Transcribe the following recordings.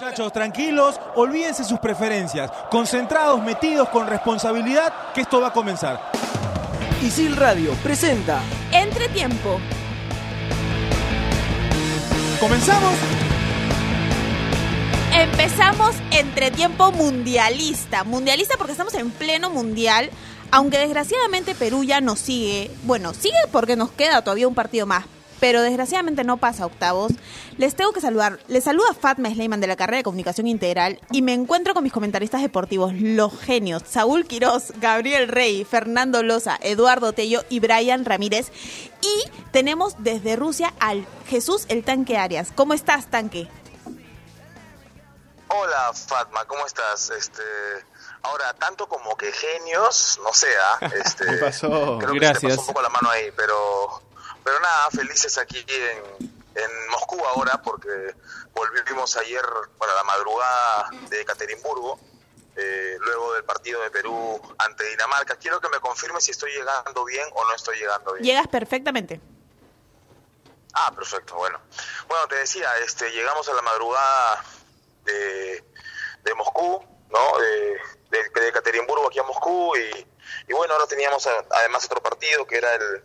Muchachos, tranquilos, olvídense sus preferencias, concentrados, metidos con responsabilidad, que esto va a comenzar. Isil Radio presenta Entretiempo. ¿Comenzamos? Empezamos Entretiempo mundialista. Mundialista porque estamos en pleno mundial. Aunque desgraciadamente Perú ya nos sigue. Bueno, sigue porque nos queda todavía un partido más. Pero desgraciadamente no pasa a octavos. Les tengo que saludar. Les saluda Fatma Sleiman de la carrera de Comunicación Integral y me encuentro con mis comentaristas deportivos, los genios, Saúl Quirós, Gabriel Rey, Fernando Loza, Eduardo Tello y Brian Ramírez. Y tenemos desde Rusia al Jesús el Tanque Arias. ¿Cómo estás, Tanque? Hola Fatma, ¿cómo estás? Este, ahora tanto como que genios, no sé, ¿ah? este, ¿Qué pasó? Creo que se te pasó un poco la mano ahí, pero, pero nada, felices aquí en, en Moscú ahora porque volvimos ayer para la madrugada de Ekaterimburgo, eh, luego del partido de Perú ante Dinamarca. Quiero que me confirme si estoy llegando bien o no estoy llegando bien. Llegas perfectamente. Ah, perfecto, bueno. Bueno, te decía, este, llegamos a la madrugada de, de Moscú, ¿no? De, de, de Ekaterimburgo aquí a Moscú y, y bueno, ahora teníamos a- además otro partido que era el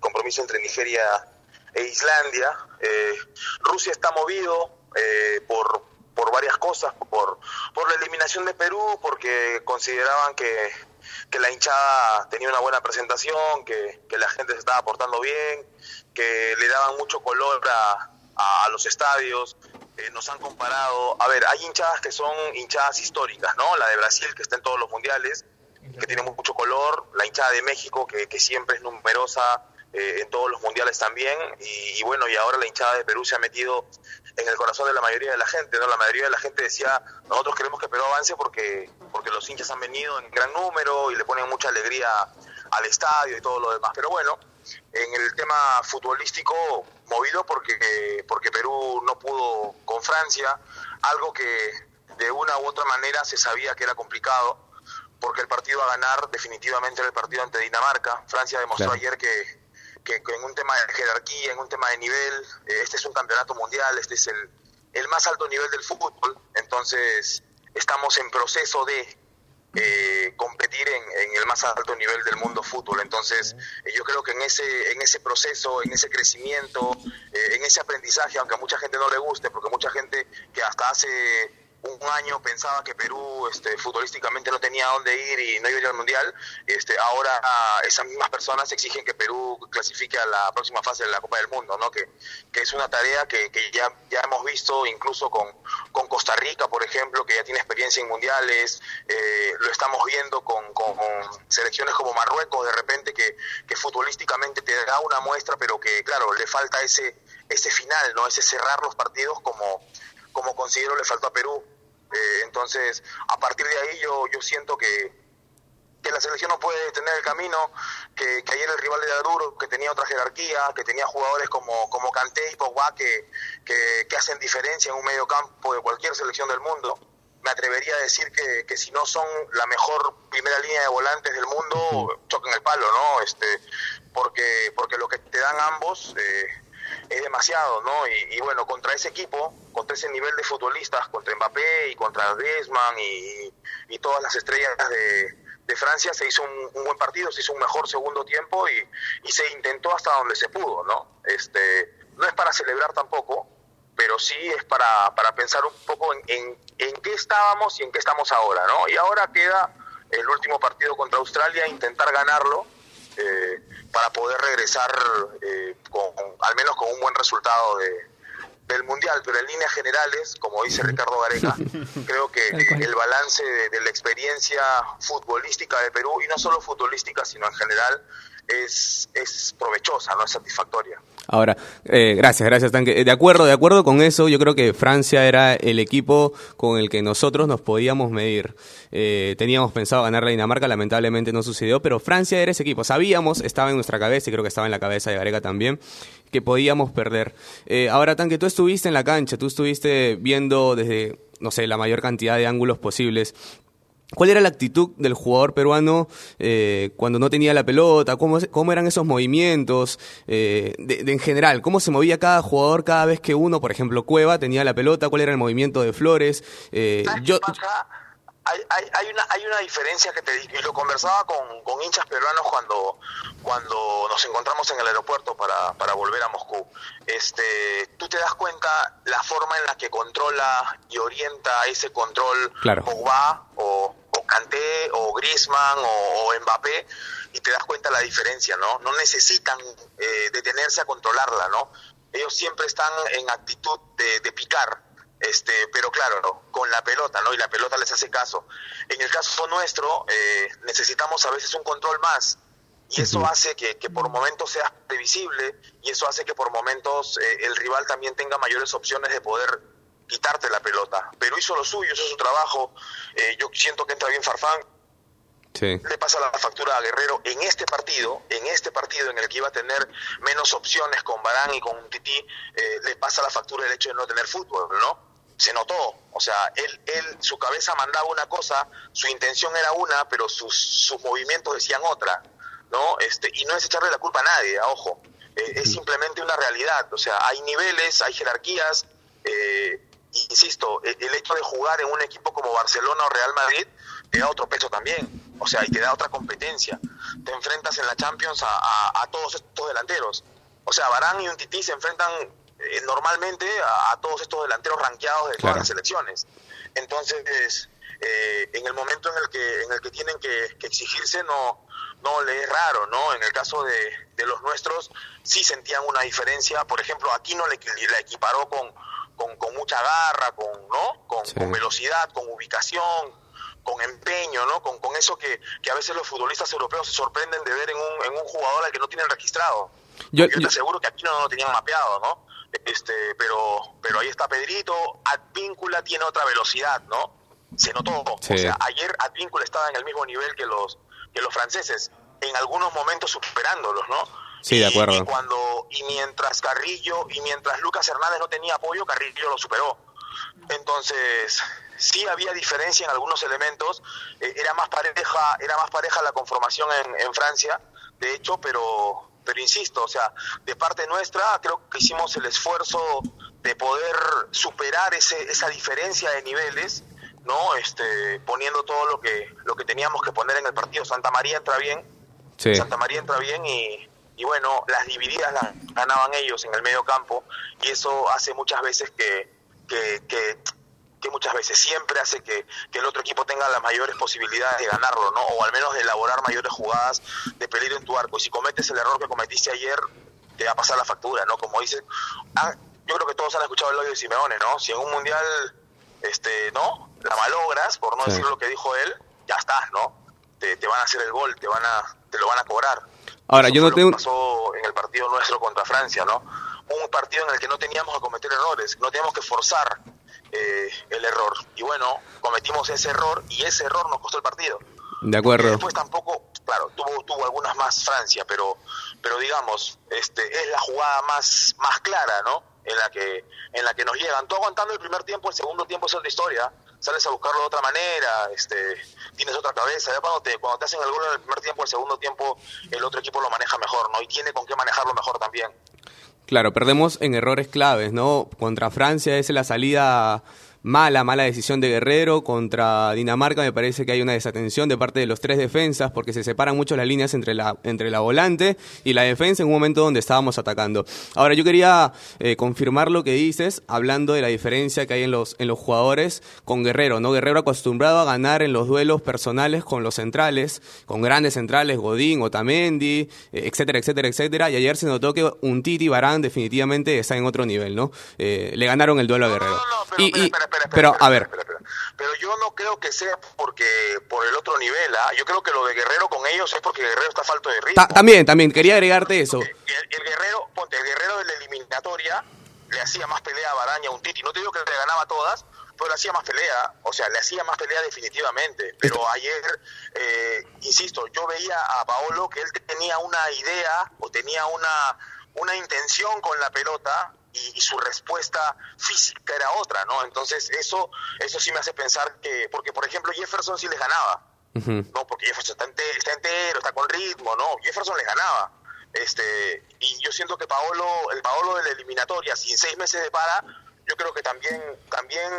compromiso entre Nigeria e Islandia. Eh, Rusia está movido eh, por, por varias cosas, por, por la eliminación de Perú, porque consideraban que, que la hinchada tenía una buena presentación, que, que la gente se estaba portando bien, que le daban mucho color a, a, los estadios. Eh, nos han comparado, a ver, hay hinchadas que son hinchadas históricas, ¿no? La de Brasil, que está en todos los mundiales, que tiene mucho color, la hinchada de México, que, que siempre es numerosa eh, en todos los mundiales también, y, y bueno, y ahora la hinchada de Perú se ha metido en el corazón de la mayoría de la gente, ¿no? La mayoría de la gente decía, nosotros queremos que Perú avance porque, porque los hinchas han venido en gran número y le ponen mucha alegría al estadio y todo lo demás, pero bueno, en el tema futbolístico movido porque porque Perú no pudo con Francia algo que de una u otra manera se sabía que era complicado porque el partido a ganar definitivamente era el partido ante Dinamarca Francia demostró Claro. ayer que, que, que en un tema de jerarquía en un tema de nivel eh, este es un campeonato mundial este es el el más alto nivel del fútbol entonces estamos en proceso de eh, competir en, en el más alto nivel del mundo fútbol. Entonces, eh, yo creo que en ese, en ese proceso, en ese crecimiento, eh, en ese aprendizaje, aunque a mucha gente no le guste, porque mucha gente que hasta hace un año pensaba que Perú este, futbolísticamente no tenía dónde ir y no iba a ir al Mundial, este, ahora ah, esas mismas personas exigen que Perú clasifique a la próxima fase de la Copa del Mundo, ¿no? que, que es una tarea que, que ya, ya hemos visto incluso con, con Costa Rica, por ejemplo, que ya tiene experiencia en mundiales, eh, lo estamos viendo con, con selecciones como Marruecos, de repente, que, que futbolísticamente te da una muestra, pero que, claro, le falta ese, ese final, ¿no? ese cerrar los partidos como, como considero le faltó a Perú. Eh, entonces, a partir de ahí yo, yo siento que, que la selección no puede detener el camino, que, que ayer el rival era duro, que tenía otra jerarquía, que tenía jugadores como, como Kanté y Pogba que, que, que hacen diferencia en un medio campo de cualquier selección del mundo. Me atrevería a decir que, que si no son la mejor primera línea de volantes del mundo, chocan el palo, ¿no? Este, porque, porque lo que te dan ambos eh, es demasiado, ¿no? Y, bueno, contra ese equipo, contra ese nivel de futbolistas, contra Mbappé y contra Griezmann y, y todas las estrellas de, de Francia, se hizo un, un buen partido, se hizo un mejor segundo tiempo y, y se intentó hasta donde se pudo, ¿no? Este, no es para celebrar tampoco, pero sí es para, para pensar un poco en, en, en qué estábamos y en qué estamos ahora, ¿no? Y ahora queda el último partido contra Australia, intentar ganarlo eh, para poder regresar eh, con, al menos con un buen resultado de, del Mundial, pero en líneas generales, como dice Ricardo Gareca, creo que el balance de, de la experiencia futbolística de Perú, y no solo futbolística, sino en general, es, es provechosa, no es satisfactoria. Ahora, eh, gracias, gracias, Tanque. Eh, De acuerdo, de acuerdo con eso, yo creo que Francia era el equipo con el que nosotros nos podíamos medir. Eh, teníamos pensado ganar la Dinamarca, lamentablemente no sucedió, pero Francia era ese equipo. Sabíamos, estaba en nuestra cabeza y creo que estaba en la cabeza de Gareca también, que podíamos perder. Eh, ahora, Tanque, tú estuviste en la cancha, tú estuviste viendo desde, no sé, la mayor cantidad de ángulos posibles. ¿Cuál era la actitud del jugador peruano eh, cuando no tenía la pelota? ¿Cómo, cómo eran esos movimientos? Eh, de, de en general, ¿cómo se movía cada jugador cada vez que uno, por ejemplo, Cueva, tenía la pelota? ¿Cuál era el movimiento de Flores? Eh, ¿Sabes yo, pasa? Hay, hay, hay, una, hay una diferencia que te y lo conversaba con, con hinchas peruanos cuando, cuando nos encontramos en el aeropuerto para, para volver a Moscú. Este, tú te das cuenta la forma en la que controla y orienta ese control Claro. Pogba o, o Kanté o Griezmann o, o Mbappé y te das cuenta la diferencia, ¿no? No necesitan eh, detenerse a controlarla, ¿no? Ellos siempre están en actitud de, de picar, este, pero claro, con la pelota, ¿no? Y la pelota les hace caso. En el caso nuestro, eh, necesitamos a veces un control más. Y eso hace que, que por momentos sea previsible y eso hace que por momentos eh, el rival también tenga mayores opciones de poder quitarte la pelota. Pero hizo lo suyo, hizo su trabajo. Eh, yo siento que entra bien Farfán, sí. le pasa la factura a Guerrero en este partido, en este partido en el que iba a tener menos opciones con Barán y con Titi, eh, le pasa la factura el hecho de no tener fútbol, ¿no? Se notó, o sea, él, él, su cabeza mandaba una cosa, su intención era una, pero sus, sus movimientos decían otra, ¿no? Este, y no es echarle la culpa a nadie, a ojo, eh, es simplemente una realidad, o sea, hay niveles, hay jerarquías, eh, insisto, el, el hecho de jugar en un equipo como Barcelona o Real Madrid te da otro peso también, o sea, y te da otra competencia. Te enfrentas en la Champions a, a- a todos estos delanteros. O sea, Barán y un Tití se enfrentan eh, normalmente a, a todos estos delanteros ranqueados de Claro. todas las selecciones. Entonces, eh, en el momento en el que en el que tienen que, que exigirse, no no le es raro, ¿no? En el caso de, de los nuestros, sí sentían una diferencia. Por ejemplo, aquí no le, la equiparó con, con, con mucha garra, con, ¿no? Con, Sí. con velocidad, con ubicación, con empeño, ¿no? Con, con eso que, que a veces los futbolistas europeos se sorprenden de ver en un, en un jugador al que no tienen registrado. Yo- Yo, te aseguro que aquí no lo tenían mapeado, ¿no? Este, pero, pero ahí está Pedrito, Advíncula tiene otra velocidad, ¿no? Se notó. Sí. O sea, ayer Advíncula estaba en el mismo nivel que los, que los franceses, en algunos momentos superándolos, ¿no? Sí, de Y- acuerdo. Y, cuando, y mientras Carrillo, y mientras Lucas Hernández no tenía apoyo, Carrillo lo superó. Entonces, sí había diferencia en algunos elementos, eh, era más pareja, era más pareja la conformación en, en Francia, de hecho, pero pero insisto, o sea, de parte nuestra creo que hicimos el esfuerzo de poder superar ese, esa diferencia de niveles, ¿no? Este, poniendo todo lo que lo que teníamos que poner en el partido. Santa María entra bien, Sí. Santa María entra bien y, y bueno, las divididas las ganaban ellos en el medio campo y eso hace muchas veces que, que, que, que muchas veces siempre hace que, que el otro equipo tenga las mayores posibilidades de ganarlo, ¿no? O al menos de elaborar mayores jugadas de peligro en tu arco. Y si cometes el error que cometiste ayer, te va a pasar la factura, ¿no? Como dice, ah, yo creo que todos han escuchado el audio de Simeone, ¿no? Si en un mundial, este, ¿no? La malogras, por no Sí. decir lo que dijo él, ya estás, ¿no? Te, te van a hacer el gol, te van a, te lo van a cobrar. Ahora, Eso yo no tengo... pasó en el partido nuestro contra Francia, ¿no? Un partido en el que no teníamos que cometer errores, no teníamos que forzar eh, el error. Y bueno, cometimos ese error y ese error nos costó el partido. De Y acuerdo. después tampoco, claro, tuvo, tuvo algunas más Francia, pero, pero digamos, este, es la jugada más, más clara, ¿no? En la que, en la que nos llegan. Tú aguantando el primer tiempo, el segundo tiempo es otra historia. Sales a buscarlo de otra manera, este, tienes otra cabeza. Ya cuando te, cuando te hacen el gol en el primer tiempo, el segundo tiempo, el otro equipo lo maneja mejor, ¿no? Y tiene con qué manejarlo mejor también. Claro, perdemos en errores claves, ¿no? Contra Francia es la salida mala, mala decisión de Guerrero. Contra Dinamarca me parece que hay una desatención de parte de los tres defensas porque se separan mucho las líneas entre la, entre la volante y la defensa en un momento donde estábamos atacando. Ahora, yo quería eh, confirmar lo que dices, hablando de la diferencia que hay en los, en los jugadores con Guerrero, ¿no? Guerrero acostumbrado a ganar en los duelos personales con los centrales, con grandes centrales, Godín, Otamendi, eh, etcétera, etcétera, etcétera. Y ayer se notó que un Titi Barán definitivamente está en otro nivel, ¿no? Eh, le ganaron el duelo a Guerrero. No, no, pero, Y- espera, y- espera, espera, espera, pero, a ver, espera, espera. Pero yo no creo que sea porque por el otro nivel, ¿ah? Yo creo que lo de Guerrero con ellos es porque Guerrero está falto de ritmo. ta- también, también, quería agregarte eso. El, el Guerrero, ponte, el Guerrero de la eliminatoria le hacía más pelea a Baraña, a un Titi. No te digo que le ganaba todas, pero le hacía más pelea. O sea, le hacía más pelea definitivamente. Pero ayer, eh, insisto, yo veía a Paolo que él tenía una idea o tenía una, una intención con la pelota y, su respuesta física era otra, ¿no? Entonces eso, eso sí me hace pensar que, porque por ejemplo Jefferson sí les ganaba, ¿no? Porque Jefferson está entero, está entero, está con ritmo, ¿no? Jefferson les ganaba. Este, y yo siento que Paolo, el Paolo de la eliminatoria, sin seis meses de para, yo creo que también, también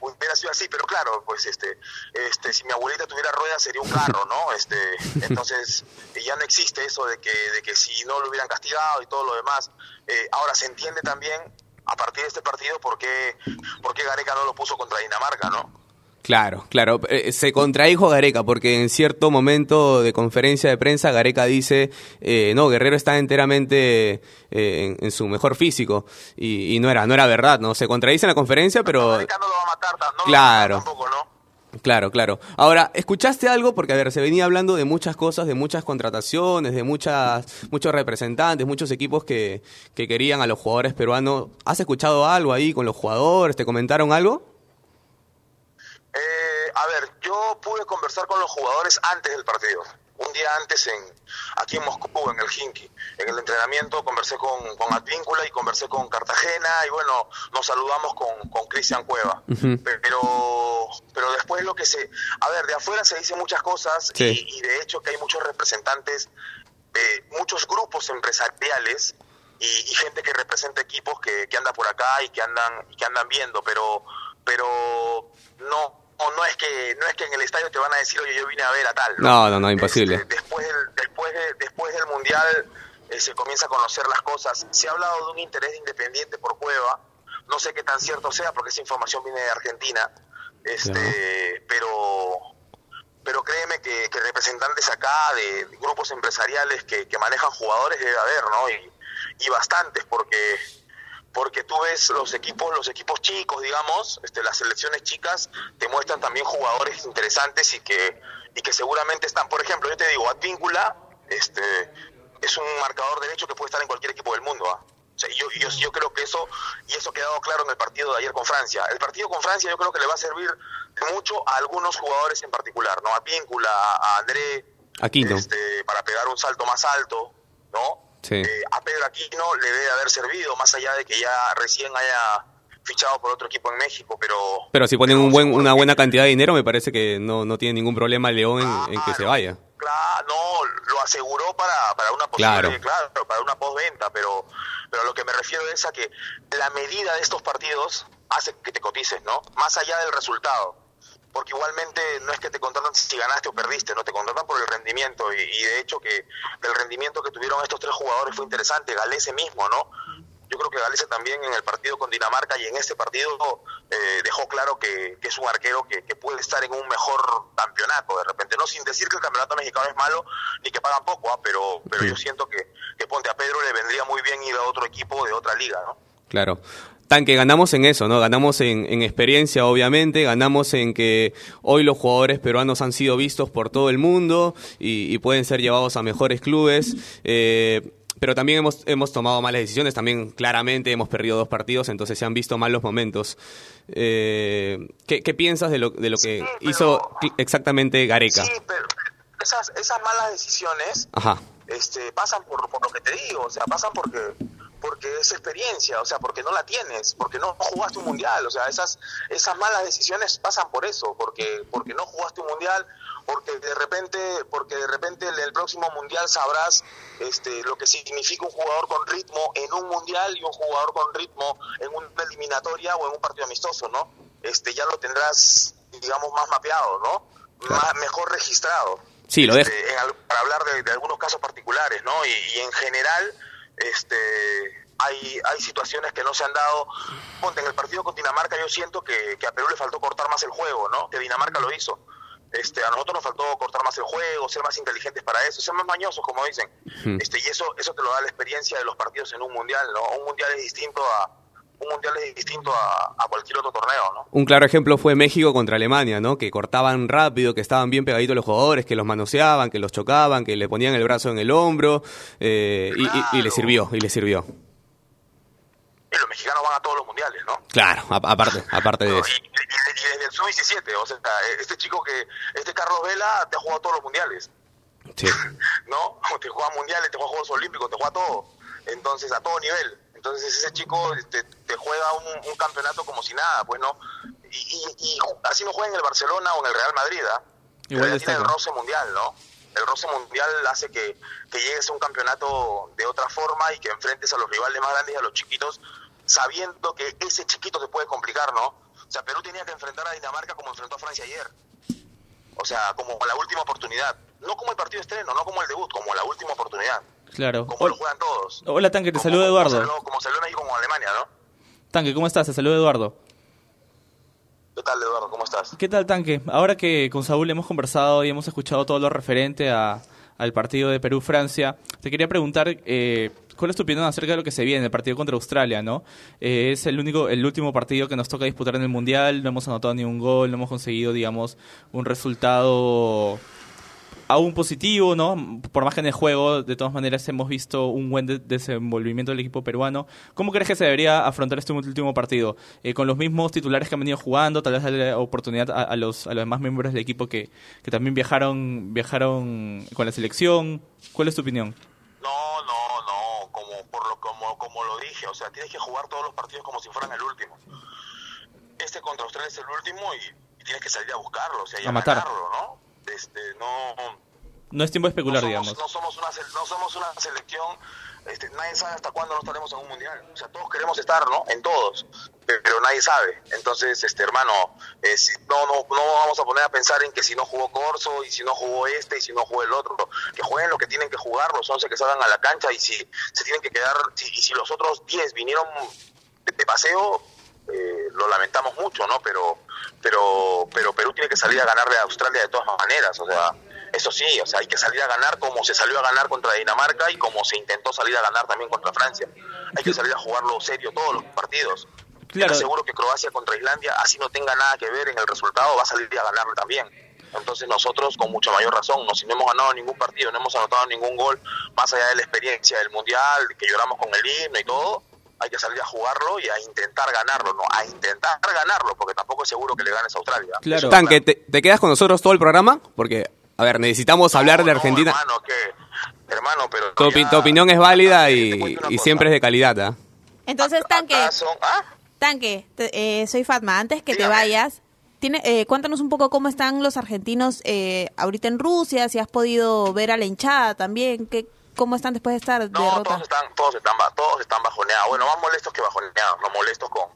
hubiera sido así, pero claro, pues este, este, si mi abuelita tuviera ruedas sería un carro, ¿no? Este, entonces ya no existe eso de que, de que si no lo hubieran castigado y todo lo demás. Eh, ahora se entiende también a partir de este partido por qué, por qué Gareca no lo puso contra Dinamarca, ¿no? Claro, claro. Eh, se contradijo Gareca porque en cierto momento de conferencia de prensa Gareca dice, eh, no, Guerrero está enteramente eh, en, su mejor físico y, no era no era verdad, ¿no? Se contradice en la conferencia, pero... Gareca no lo va a matar, no claro. Lo tampoco, ¿no? Claro, claro. Ahora, ¿escuchaste algo? Porque, a ver, se venía hablando de muchas cosas, de muchas contrataciones, de muchas, muchos representantes, muchos equipos que, que querían a los jugadores peruanos. ¿Has escuchado algo ahí con los jugadores? ¿Te comentaron algo? Eh, a ver, yo pude conversar con los jugadores antes del partido. Un día antes, en aquí en Moscú, en el Hinky. En el entrenamiento conversé con, con Advíncula y conversé con Cartagena y bueno, nos saludamos con, con Cristian Cueva. Pero pero después lo que se... A ver, de afuera se dicen muchas cosas y, de hecho que hay muchos representantes, de muchos grupos empresariales y, gente que representa equipos que, que anda por acá y que andan, y que andan viendo, pero pero no no es que no es que en el estadio te van a decir oye yo vine a ver a tal no no no, imposible este, después del, después después del mundial eh, se comienza a conocer las cosas. Se ha hablado de un interés independiente por Cueva. No sé qué tan cierto sea porque esa información viene de Argentina. Este pero pero créeme que, representantes acá de, grupos empresariales que, que, manejan jugadores debe haber no y, y bastantes porque porque tú ves los equipos, los equipos chicos, digamos, este, las selecciones chicas te muestran también jugadores interesantes y que, y que seguramente están, por ejemplo, yo te digo, Advíncula, este, es un marcador derecho que puede estar en cualquier equipo del mundo. O sea, yo, yo, yo, creo que eso, y eso ha quedado claro en el partido de ayer con Francia. El partido con Francia yo creo que le va a servir mucho a algunos jugadores en particular, ¿no? A Advíncula, a André, este, para pegar un salto más alto, ¿no? Eh, a Pedro Aquino le debe haber servido, más allá de que ya recién haya fichado por otro equipo en México, pero... Pero si ponen un buen, una buena cantidad de dinero, me parece que no, no tiene ningún problema León en, que se vaya. Claro, no, lo aseguró para, para una posible, claro. para una postventa, pero, pero lo que me refiero es a que la medida de estos partidos hace que te cotices, ¿no? Más allá del resultado porque igualmente no es que te contratan si ganaste o perdiste, no te contratan por el rendimiento y, de hecho que el rendimiento que tuvieron estos tres jugadores fue interesante, Galese mismo, ¿no? Yo creo que Galese también en el partido con Dinamarca y en este partido eh, dejó claro que, es un arquero que, puede estar en un mejor campeonato de repente, no sin decir que el campeonato mexicano es malo ni que pagan poco, ¿ah? pero pero yo siento que, que Ponte a Pedro le vendría muy bien ir a otro equipo de otra liga, ¿no? Claro. Tan que ganamos en eso, ¿no? Ganamos en, experiencia, obviamente, ganamos en que hoy los jugadores peruanos han sido vistos por todo el mundo y, pueden ser llevados a mejores clubes. Eh, pero también hemos, hemos tomado malas decisiones, también claramente hemos perdido dos partidos, entonces se han visto malos momentos. Eh, ¿qué, piensas de lo, de lo que hizo exactamente Gareca? Sí, pero esas, esas malas decisiones Este, pasan por, por lo que te digo, o sea, pasan porque porque es experiencia, o sea, porque no la tienes, porque no jugaste un mundial, o sea, esas esas malas decisiones pasan por eso, porque porque no jugaste un mundial, porque de repente porque de repente en el próximo mundial sabrás este lo que significa un jugador con ritmo en un mundial y un jugador con ritmo en una eliminatoria o en un partido amistoso, ¿no? Este ya lo tendrás digamos más mapeado, ¿no? Más, mejor registrado. Sí, lo este, para hablar de, algunos casos particulares, ¿no? y en general este hay, hay situaciones que no se han dado. Ponte, en el partido con Dinamarca yo siento que, a Perú le faltó cortar más el juego, ¿no? Que Dinamarca lo hizo. Este, a nosotros nos faltó cortar más el juego, ser más inteligentes para eso, ser más mañosos, como dicen. Este, y eso, eso te lo da la experiencia de los partidos en un mundial, ¿no? Un mundial es distinto a, un mundial es distinto a, a, cualquier otro torneo, ¿no? Un claro ejemplo fue México contra Alemania, ¿no? Que cortaban rápido, que estaban bien pegaditos los jugadores, que los manoseaban, que los chocaban, que le ponían el brazo en el hombro, eh, y, y, le sirvió, y le sirvió. Y los mexicanos van a todos los mundiales, ¿no? Claro, aparte, aparte de eso. Y, desde el sub-17, o sea, este chico que, este Carlos Vela te ha jugado todos los mundiales. Sí. ¿No? Te juega mundiales, te juega Juegos Olímpicos, te juega todo. Entonces, a todo nivel. Entonces ese chico te, te juega un, un campeonato como si nada, pues no. Y, y- y así no juega en el Barcelona o en el Real Madrid, ¿ah? Igual tiene el roce mundial, ¿no? El roce mundial hace que, que llegues a un campeonato de otra forma y que enfrentes a los rivales más grandes y a los chiquitos, sabiendo que ese chiquito te puede complicar, ¿no? O sea, Perú tenía que enfrentar a Dinamarca como enfrentó a Francia ayer. O sea, como la última oportunidad. No como el partido estreno, no como el debut, como la última oportunidad. Claro. Como Hol- lo juegan todos. Hola, Tanque, te Como- saluda como Eduardo. Como México con Alemania, ¿no? Tanque, ¿cómo estás? Te saluda Eduardo. ¿Qué tal, Eduardo? ¿Cómo estás? ¿Qué tal, Tanque? Ahora que con Saúl hemos conversado y hemos escuchado todo lo referente a- al partido de Perú-Francia, te quería preguntar eh, cuál es tu opinión acerca de lo que se viene, el partido contra Australia, ¿no? Eh, es el único, el último partido que nos toca disputar en el Mundial, no hemos anotado ni un gol, no hemos conseguido, digamos, un resultado aún positivo, ¿no? Por más que en el juego, de todas maneras, hemos visto un buen de- desenvolvimiento del equipo peruano. ¿Cómo crees que se debería afrontar este último partido? Eh, ¿Con los mismos titulares que han venido jugando? Tal vez darle oportunidad a, a los, a los demás miembros del equipo que, que también viajaron, viajaron con la selección. ¿Cuál es tu opinión? No, no, no, como por lo como como lo dije, o sea, tienes que jugar todos los partidos como si fueran el último. Este contra Australia es el último y, y tienes que salir a buscarlo, o sea, y A matar. ganarlo, ¿no? Este, no No es tiempo de especular, no somos, digamos. no somos una no somos una selección este, nadie sabe hasta cuándo no estaremos en un mundial. O sea todos queremos estar no en todos pe- pero nadie sabe. Entonces este hermano eh, si- no no no vamos a poner a pensar en que si no jugó Corso y si no jugó este y si no jugó el otro. Que jueguen lo que tienen que jugar los 11 que salgan a la cancha y si se tienen que quedar si- y si los otros 10 vinieron de paseo eh, lo lamentamos mucho no pero pero pero Perú tiene que salir a ganarle a Australia de todas maneras o sea eso sí, o sea, hay que salir a ganar como se salió a ganar contra Dinamarca y como se intentó salir a ganar también contra Francia. Hay que salir a jugarlo serio todos los partidos. Claro. Te aseguro que Croacia contra Islandia, así no tenga nada que ver en el resultado, va a salir a ganarlo también. Entonces nosotros, con mucha mayor razón, no, si no hemos ganado ningún partido, no hemos anotado ningún gol, más allá de la experiencia del Mundial, que lloramos con el himno y todo, hay que salir a jugarlo y a intentar ganarlo, ¿no? A intentar ganarlo, porque tampoco es seguro que le ganes a Australia. Claro. Claro. ¿te, te quedas con nosotros todo el programa? Porque, a ver, necesitamos hablar de no, Argentina. hermano, que, hermano, pero tu, opi- ya- tu opinión es válida y, siempre es de calidad, ¿ah? Entonces, Tanque, son- ¿ah? Tanque, te- eh, soy Fatma. Antes que te vayas, tiene, eh, cuéntanos un poco cómo están los argentinos eh, ahorita en Rusia, si has podido ver a la hinchada también, que, cómo están después de esta No, derrota. todos están, todos están, todos están bajoneados. Bueno, más molestos que bajoneados, no molestos con,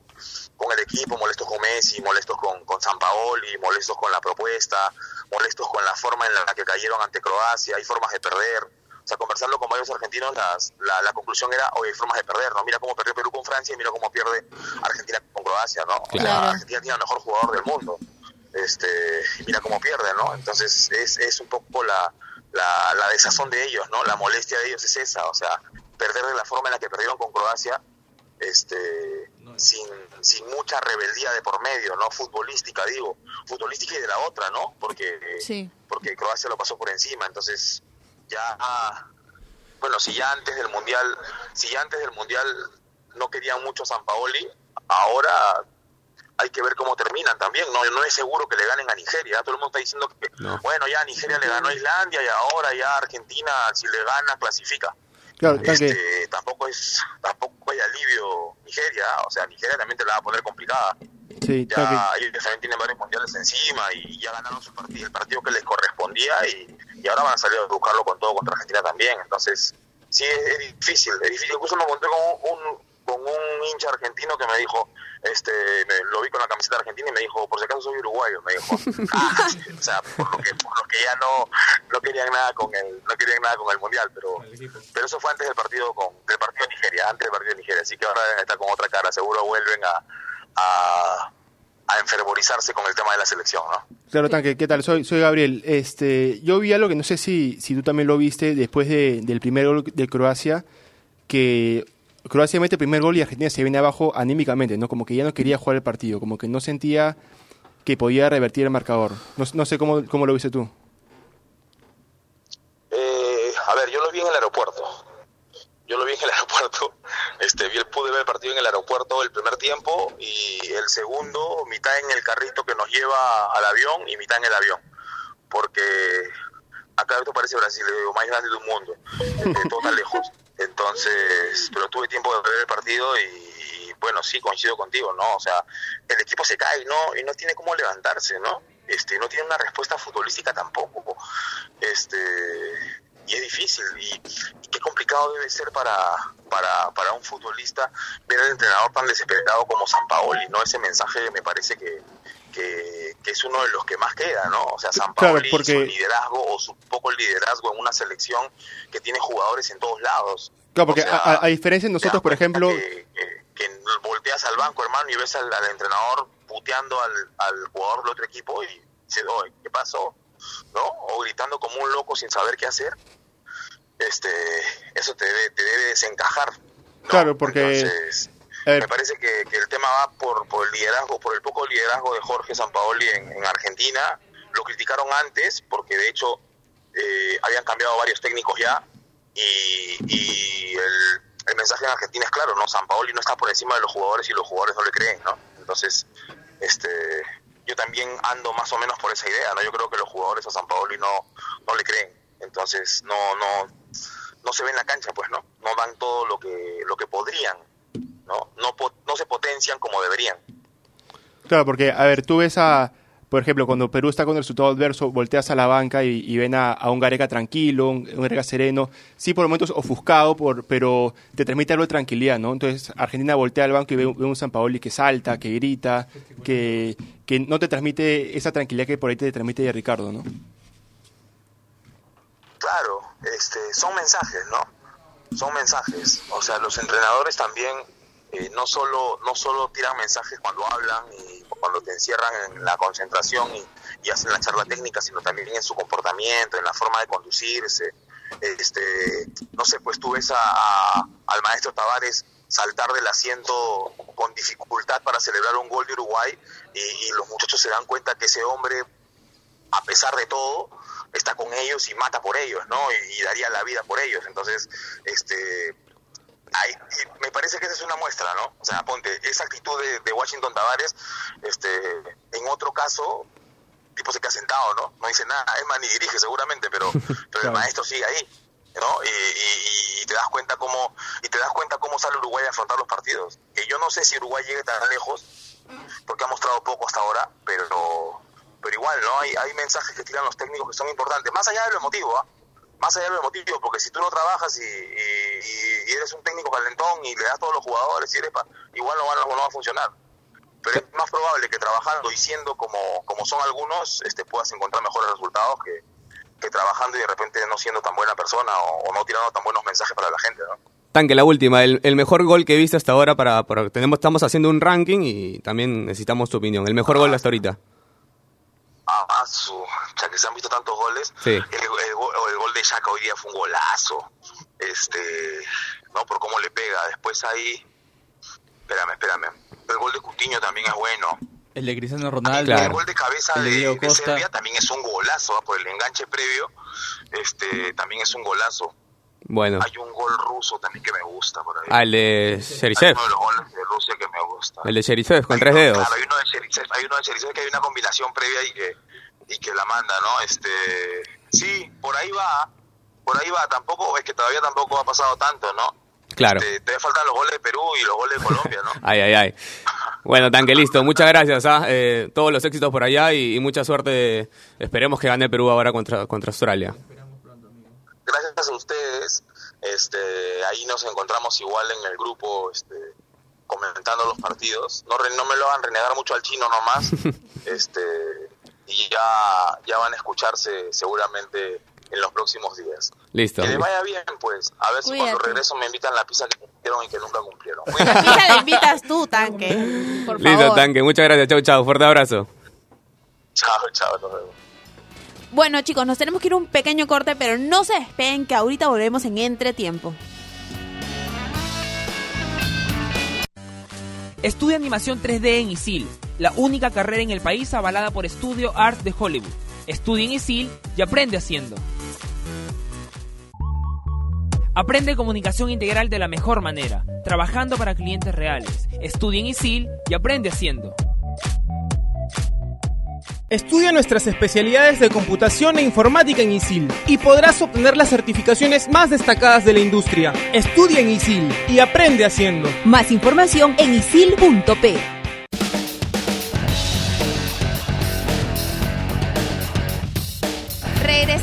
con el equipo, molestos con Messi, molestos con, con San Paoli, molestos con la propuesta, molestos con la forma en la que cayeron ante Croacia. Hay formas de perder. O sea, conversando con varios argentinos, las- la, la conclusión era, oye, hay formas de perder, ¿no? Mira cómo perdió Perú con Francia y mira cómo pierde Argentina con Croacia, ¿no? O sea. Argentina tiene el mejor jugador del mundo. Este, y mira cómo pierde, ¿no? Entonces es, es un poco la, la, la desazón de ellos, ¿no? La molestia de ellos es esa, o sea, perder de la forma en la que perdieron con Croacia, este, sin, sin mucha rebeldía de por medio, ¿no? Futbolística, digo, futbolística y de la otra, ¿no? Porque, Sí. porque Croacia lo pasó por encima, entonces ya, ah, bueno, si ya antes del Mundial, si ya antes del Mundial no querían mucho a San Paoli, ahora hay que ver cómo terminan también. No, no es seguro que le ganen a Nigeria. Todo el mundo está diciendo que, No. bueno, ya Nigeria le ganó a Islandia y ahora ya Argentina, si le gana, clasifica. Claro. Este, tampoco es tampoco hay alivio Nigeria. O sea, Nigeria también te la va a poner complicada. Sí, Ya tanque. ellos también tienen varios mundiales encima y ya ganaron su partido, el partido que les correspondía y, y ahora van a salir a buscarlo con todo contra Argentina también. Entonces, sí, es, es difícil, es difícil. Incluso me encontré con un, con un hincha argentino que me dijo, este, me- lo vi con la camiseta argentina y me dijo, por si acaso soy uruguayo, me dijo. Ah, o sea, por lo que, por lo que ya no, no querían nada con el, no querían nada con el mundial, pero, pero eso fue antes del partido con, del partido de Nigeria, antes del partido de Nigeria, así que ahora estar con otra cara, seguro vuelven a, a, a enfervorizarse con el tema de la selección, ¿no? Claro, Tanque, ¿qué tal? Soy, soy Gabriel. Este, yo vi algo que no sé si, si tú también lo viste después de- del primer gol de Croacia, que Croacia mete el primer gol y Argentina se viene abajo anímicamente, ¿no? Como que ya no quería jugar el partido, como que no sentía que podía revertir el marcador. No, sé cómo, cómo lo viste tú. Eh, a ver, yo lo vi en el aeropuerto. Yo lo vi en el aeropuerto. Este, vi el, pude ver el partido en el aeropuerto el primer tiempo y el segundo, mitad en el carrito que nos lleva al avión y mitad en el avión. Porque acá esto parece Brasil, lo más grande del mundo. Este, todo está lejos. Entonces, pero tuve tiempo de ver el partido y, bueno, sí coincido contigo, ¿no? O sea, el equipo se cae, ¿no? Y no tiene cómo levantarse, ¿no? Este, no tiene una respuesta futbolística tampoco. Este, y es difícil y, qué complicado debe ser para, para, para un futbolista ver al entrenador tan desesperado como San Paoli, ¿no? Ese mensaje me parece que, que, es uno de los que más queda, ¿no? O sea, San Paoli su liderazgo o su poco liderazgo en una selección que tiene jugadores en todos lados. Claro, porque a, diferencia de nosotros, por ejemplo... Que, volteas al banco, hermano, y ves al, entrenador puteando al, al, jugador del otro equipo y dices, ¿qué pasó? ¿No? O gritando como un loco sin saber qué hacer. Este, eso te debe, te debe desencajar. Claro, porque... me parece que, el tema va por, por el liderazgo, por el poco liderazgo de Jorge Sampaoli en, en Argentina. Lo criticaron antes porque de hecho eh, habían cambiado varios técnicos ya y, y el, el, mensaje en Argentina es claro, ¿no? Sampaoli no está por encima de los jugadores y los jugadores no le creen, ¿no? Entonces, este, yo también ando más o menos por esa idea, ¿no? Yo creo que los jugadores a Sampaoli no, no le creen. Entonces, no, no, no se ve en la cancha, pues, ¿no? No dan todo lo que, lo que podrían, ¿no? No, no se potencian como deberían. Claro, porque, a ver, tú ves a, por ejemplo, cuando Perú está con el resultado adverso, volteas a la banca y, ven a, un Gareca tranquilo, un, Gareca sereno, sí por momentos ofuscado, por, pero te transmite algo de tranquilidad, ¿no? Entonces Argentina voltea al banco y ve, un San Paoli que salta, que grita, que, que no te transmite esa tranquilidad que por ahí te transmite Ricardo, ¿no? Claro, este, son mensajes, ¿no? Son mensajes. O sea, los entrenadores también no solo no solo tiran mensajes cuando hablan y cuando te encierran en la concentración y, hacen la charla técnica, sino también en su comportamiento, en la forma de conducirse. Este, no sé, pues tú ves a, al maestro Tavares saltar del asiento con dificultad para celebrar un gol de Uruguay y los muchachos se dan cuenta que ese hombre, a pesar de todo, está con ellos y mata por ellos, ¿no? Y, daría la vida por ellos. Entonces, este, me parece que esa es una muestra, ¿no? O sea, ponte, esa actitud de, Washington Tavares, este, en otro caso, tipo se queda sentado, ¿no? No dice nada, es más, ni dirige seguramente, pero, pero el maestro sigue ahí. ¿no? Y, y, te das cuenta cómo y te das cuenta cómo sale Uruguay a afrontar los partidos. Que yo no sé si Uruguay llegue tan lejos porque ha mostrado poco hasta ahora, pero pero igual, ¿no? Hay, hay mensajes que tiran los técnicos que son importantes, más allá de lo emotivo, ¿ah? Más allá de lo emotivo, porque si tú no trabajas y, y, eres un técnico calentón y le das a todos los jugadores, y eres igual no, no va a funcionar. Pero es más probable que trabajando y siendo como, como son algunos, este, puedas encontrar mejores resultados que, que trabajando y de repente no siendo tan buena persona o, no tirando tan buenos mensajes para la gente, ¿no? Tanque, la última, el, el mejor gol que viste hasta ahora para, para tenemos estamos haciendo un ranking y también necesitamos tu opinión. El mejor gol hasta ahorita a su, ya que se han visto tantos goles, el, gol de Shaka hoy día fue un golazo, este, no por cómo le pega, después ahí, espérame, espérame, el gol de Cutiño también es bueno. El de Cristiano Ronaldo. El gol de cabeza de, Serbia también es un golazo, por el enganche previo, este, también es un golazo. Bueno. Hay un gol ruso también que me gusta por ahí. Ah, el de Sherisev. Hay uno de los goles de Rusia que me gusta. El de Sherisev con tres dedos. Claro, hay uno de Sherisev, hay uno de Sherisev que hay una combinación previa y que, y que la manda, ¿no? Este, sí, por ahí va, por ahí va. Tampoco, es que todavía tampoco ha pasado tanto, ¿no? Claro. Este, te faltan los goles de Perú y los goles de Colombia, ¿no? ay, ay, ay. Bueno, Tanque, listo. Muchas gracias. ¿ah? Eh, todos los éxitos por allá y, mucha suerte. Esperemos que gane Perú ahora contra, contra Australia. Gracias a ustedes. Este, ahí nos encontramos igual en el grupo este, comentando los partidos. No, no me lo hagan renegar mucho al chino nomás. este, y ya, ya van a escucharse seguramente en los próximos días. Listo. Que les vaya bien, pues. A ver si cuando regreso me invitan la pizza que cumplieron y que nunca cumplieron. La pizza la invitas tú, Tanque. Por Listo, Tanque. Muchas gracias. Chau, chau. Fuerte abrazo. Chao, chao. Nos vemos. Bueno, chicos, nos tenemos que ir un pequeño corte, pero no se despeguen que ahorita volvemos en entretiempo. Estudia animación 3D en ISIL, la única carrera en el país avalada por Studio Art de Hollywood. Estudia en ISIL y aprende haciendo. Aprende comunicación integral de la mejor manera, trabajando para clientes reales. Estudia en ISIL y aprende haciendo. Estudia nuestras especialidades de computación e informática en ISIL y podrás obtener las certificaciones más destacadas de la industria. Estudia en ISIL y aprende haciendo. Más información en isil.p.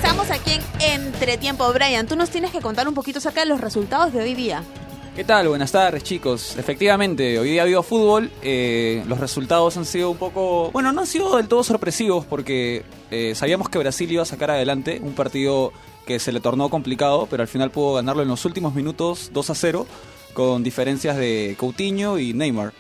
Regresamos aquí en Entretiempo. Brian, tú nos tienes que contar un poquito acerca de los resultados de hoy día. ¿Qué tal? Buenas tardes chicos. Efectivamente, hoy día ha habido fútbol. eh, los resultados han sido un poco... Bueno, no han sido del todo sorpresivos porque eh, sabíamos que Brasil iba a sacar adelante un partido que se le tornó complicado, pero al final pudo ganarlo en los últimos minutos 2 a 0 con diferencias de Coutinho y Neymar